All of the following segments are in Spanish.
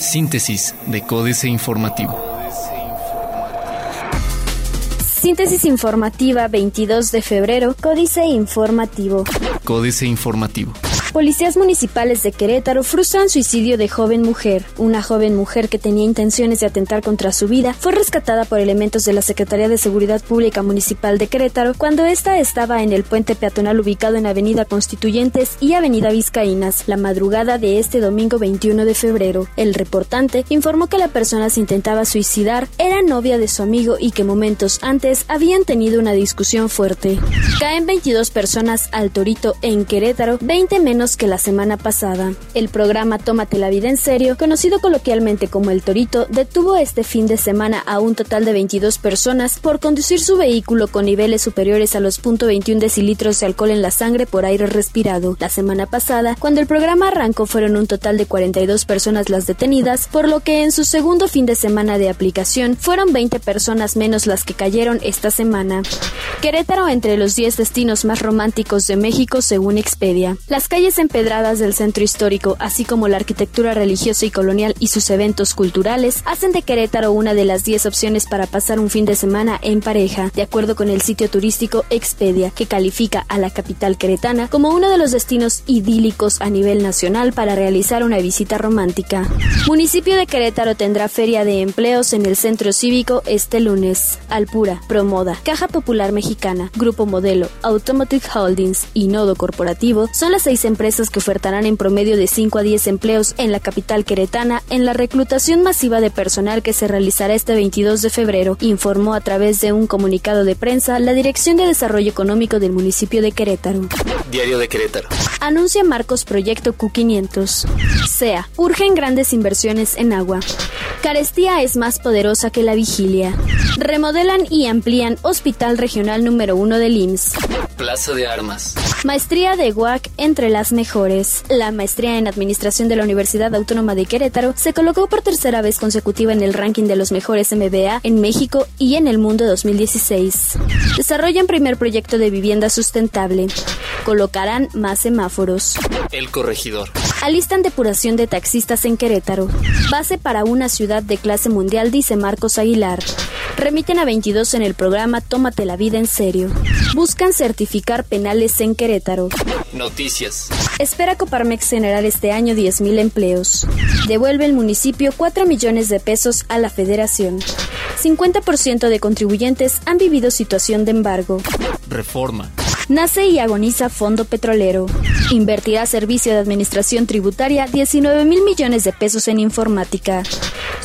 Síntesis de Códice Informativo. Síntesis informativa 22 de febrero, Códice Informativo. Códice Informativo. Policías municipales de Querétaro frustran suicidio de joven mujer. Una joven mujer que tenía intenciones de atentar contra su vida fue rescatada por elementos de la Secretaría de Seguridad Pública Municipal de Querétaro cuando ésta estaba en el puente peatonal ubicado en Avenida Constituyentes y Avenida Vizcaínas, la madrugada de este domingo 21 de febrero. El reportante informó que la persona se intentaba suicidar era novia de su amigo y que momentos antes habían tenido una discusión fuerte. Caen 22 personas al Torito en Querétaro, 20 menos que la semana pasada. El programa Tómate la vida en serio, conocido coloquialmente como El Torito, detuvo este fin de semana a un total de 22 personas por conducir su vehículo con niveles superiores a los .21 decilitros de alcohol en la sangre por aire respirado. La semana pasada, cuando el programa arrancó, fueron un total de 42 personas las detenidas, por lo que en su segundo fin de semana de aplicación fueron 20 personas menos las que cayeron esta semana. Querétaro entre los 10 destinos más románticos de México según Expedia. Las calles empedradas del centro histórico, así como la arquitectura religiosa y colonial y sus eventos culturales, hacen de Querétaro una de las 10 opciones para pasar un fin de semana en pareja, de acuerdo con el sitio turístico Expedia, que califica a la capital queretana como uno de los destinos idílicos a nivel nacional para realizar una visita romántica. Municipio de Querétaro tendrá feria de empleos en el centro cívico este lunes. Alpura, Promoda, Caja Popular Mexicana, Grupo Modelo, Automotive Holdings y Nodo Corporativo son las seis empresas empresas que ofertarán en promedio de 5 a 10 empleos en la capital queretana en la reclutación masiva de personal que se realizará este 22 de febrero, informó a través de un comunicado de prensa la Dirección de Desarrollo Económico del municipio de Querétaro. Diario de Querétaro. Anuncia Marcos Proyecto Q500. SEA. Urgen grandes inversiones en agua. Carestía es más poderosa que la vigilia. Remodelan y amplían Hospital Regional número 1 del IMSS. Plaza de Armas. Maestría de UAC entre las mejores. La maestría en Administración de la Universidad Autónoma de Querétaro se colocó por tercera vez consecutiva en el ranking de los mejores MBA en México y en el mundo 2016. Desarrollan primer proyecto de vivienda sustentable. Colocarán más semáforos. El corregidor. Alistan depuración de taxistas en Querétaro. Base para una ciudad de clase mundial, dice Marcos Aguilar. Remiten a 22 en el programa Tómate la vida en serio. Buscan certificar penales en Querétaro. Noticias. Espera Coparmex generar este año 10.000 empleos. Devuelve el municipio 4 millones de pesos a la federación. 50% de contribuyentes han vivido situación de embargo. Reforma. Nace y agoniza Fondo Petrolero. Invertirá Servicio de Administración Tributaria 19 mil millones de pesos en informática.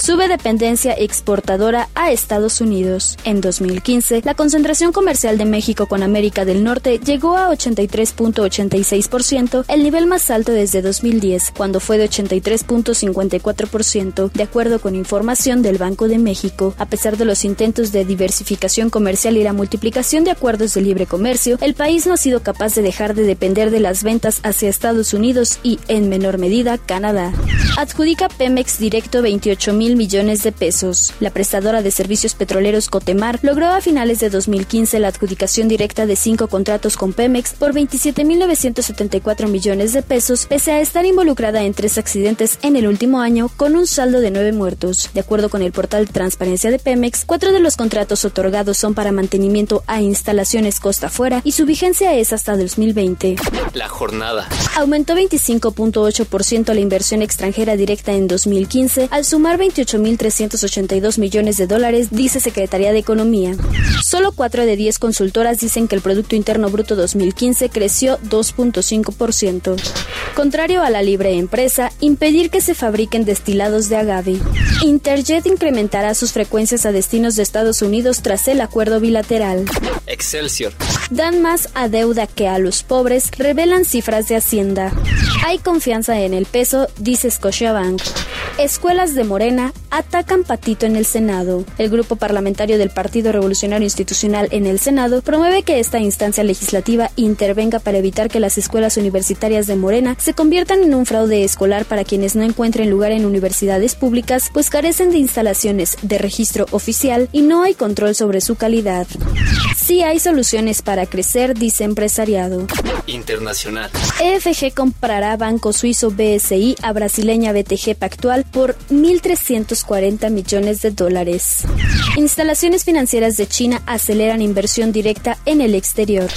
Sube dependencia exportadora a Estados Unidos. En 2015, la concentración comercial de México con América del Norte llegó a 83.86%, el nivel más alto desde 2010, cuando fue de 83.54%, de acuerdo con información del Banco de México. A pesar de los intentos de diversificación comercial y la multiplicación de acuerdos de libre comercio, el país no ha sido capaz de dejar de depender de las ventas hacia Estados Unidos y, en menor medida, Canadá. Adjudica Pemex Directo 28 mil millones de pesos. La prestadora de servicios petroleros Cotemar logró a finales de 2015 la adjudicación directa de cinco contratos con Pemex por 27.974 millones de pesos, pese a estar involucrada en tres accidentes en el último año, con un saldo de nueve muertos. De acuerdo con el portal Transparencia de Pemex, cuatro de los contratos otorgados son para mantenimiento a instalaciones costa afuera y su vigencia es hasta 2020. La jornada. Aumentó 25.8% la inversión extranjera directa en 2015 al sumar 28.382 millones de dólares, dice Secretaría de Economía. Solo 4 de 10 consultoras dicen que el Producto Interno Bruto 2015 creció 2.5%. Contrario a la libre empresa, impedir que se fabriquen destilados de agave. Interjet incrementará sus frecuencias a destinos de Estados Unidos tras el acuerdo bilateral. Excelsior. Dan más a deuda que a los pobres, revelan cifras de Hacienda. Hay confianza en el peso, dice Scotiabank. Escuelas de Morena atacan patito en el Senado. El grupo parlamentario del Partido Revolucionario Institucional en el Senado promueve que esta instancia legislativa intervenga para evitar que las escuelas universitarias de Morena se conviertan en un fraude escolar para quienes no encuentren lugar en universidades públicas, pues carecen de instalaciones de registro oficial y no hay control sobre su calidad. Sí hay soluciones para crecer, dice empresariado. Internacional. EFG comprará banco suizo BSI a brasileña BTG Pactual por 1.340 millones de dólares. Instalaciones financieras de China aceleran inversión directa en el exterior.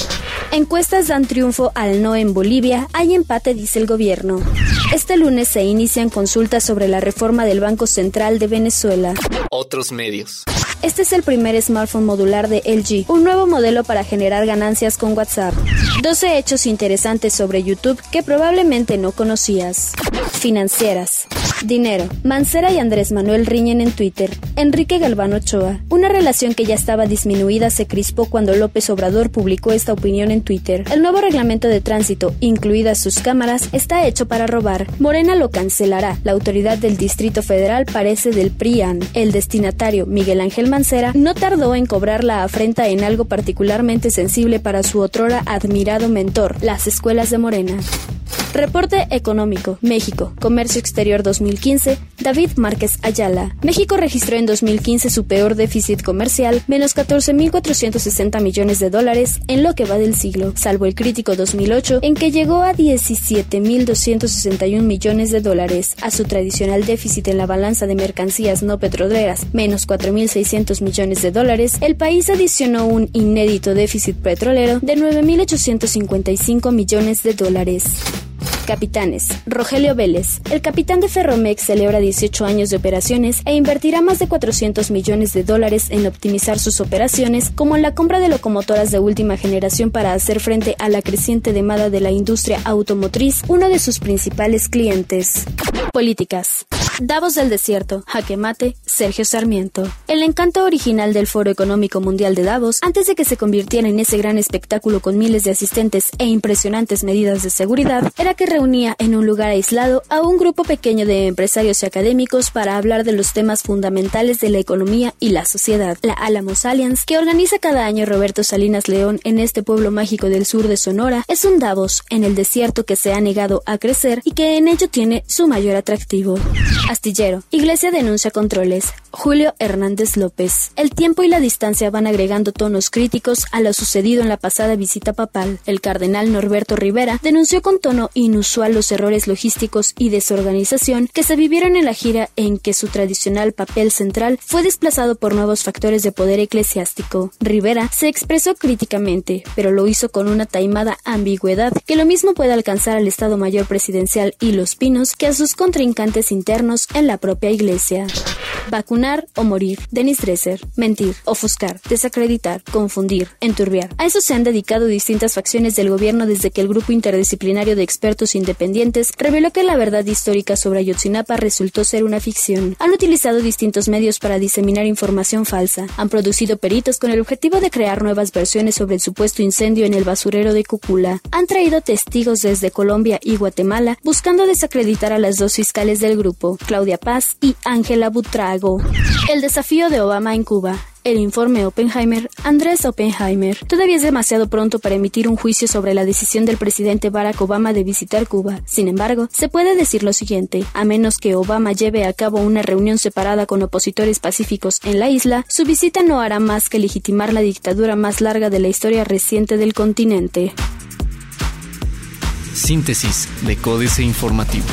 Encuestas dan triunfo al no en Bolivia, hay empate, dice el gobierno. Este lunes se inician consultas sobre la reforma del Banco Central de Venezuela. Otros medios. Este es el primer smartphone modular de LG, un nuevo modelo para generar ganancias con WhatsApp. 12 hechos interesantes sobre YouTube que probablemente no conocías. Financieras. Dinero. Mancera y Andrés Manuel riñen en Twitter. Enrique Galván Ochoa. Una relación que ya estaba disminuida se crispó cuando López Obrador publicó esta opinión en Twitter. El nuevo reglamento de tránsito, incluidas sus cámaras, está hecho para robar. Morena lo cancelará. La autoridad del Distrito Federal parece del PRIAN. El destinatario, Miguel Ángel Mancera, no tardó en cobrar la afrenta en algo particularmente sensible para su otrora admirado mentor, las escuelas de Morena. Reporte económico. México. Comercio Exterior 2015. David Márquez Ayala. México registró en 2015 su peor déficit comercial, menos 14.460 millones de dólares en lo que va del siglo, salvo el crítico 2008, en que llegó a 17.261 millones de dólares. A su tradicional déficit en la balanza de mercancías no petroleras, menos 4.600 millones de dólares, el país adicionó un inédito déficit petrolero de 9.855 millones de dólares. Capitanes. Rogelio Vélez. El capitán de Ferromex celebra 18 años de operaciones e invertirá más de 400 millones de dólares en optimizar sus operaciones, como la compra de locomotoras de última generación para hacer frente a la creciente demanda de la industria automotriz, uno de sus principales clientes. Políticas. Davos del Desierto, Jaque Mate, Sergio Sarmiento. El encanto original del Foro Económico Mundial de Davos, antes de que se convirtiera en ese gran espectáculo con miles de asistentes e impresionantes medidas de seguridad, era que reunía en un lugar aislado a un grupo pequeño de empresarios y académicos para hablar de los temas fundamentales de la economía y la sociedad. La Alamos Alliance, que organiza cada año Roberto Salinas León en este pueblo mágico del sur de Sonora, es un Davos en el desierto que se ha negado a crecer y que en ello tiene su mayor atractivo. Astillero. Iglesia denuncia controles. Julio Hernández López. El tiempo y la distancia van agregando tonos críticos a lo sucedido en la pasada visita papal. El cardenal Norberto Rivera denunció con tono inusual los errores logísticos y desorganización que se vivieron en la gira en que su tradicional papel central fue desplazado por nuevos factores de poder eclesiástico. Rivera se expresó críticamente, pero lo hizo con una taimada ambigüedad que lo mismo puede alcanzar al Estado Mayor Presidencial y los Pinos que a sus contrincantes internos en la propia iglesia. Vacunar o morir. Denis Dresser. Mentir. Ofuscar. Desacreditar. Confundir. Enturbiar. A eso se han dedicado distintas facciones del gobierno desde que el grupo interdisciplinario de expertos independientes reveló que la verdad histórica sobre Ayotzinapa resultó ser una ficción. Han utilizado distintos medios para diseminar información falsa. Han producido peritos con el objetivo de crear nuevas versiones sobre el supuesto incendio en el basurero de Cúcula. Han traído testigos desde Colombia y Guatemala buscando desacreditar a las dos fiscales del grupo, Claudia Paz y Ángela Butrago. El desafío de Obama en Cuba. El informe Oppenheimer, Andrés Oppenheimer. Todavía es demasiado pronto para emitir un juicio sobre la decisión del presidente Barack Obama de visitar Cuba. Sin embargo, se puede decir lo siguiente, a menos que Obama lleve a cabo una reunión separada con opositores pacíficos en la isla, su visita no hará más que legitimar la dictadura más larga de la historia reciente del continente. Síntesis de Códice Informativo.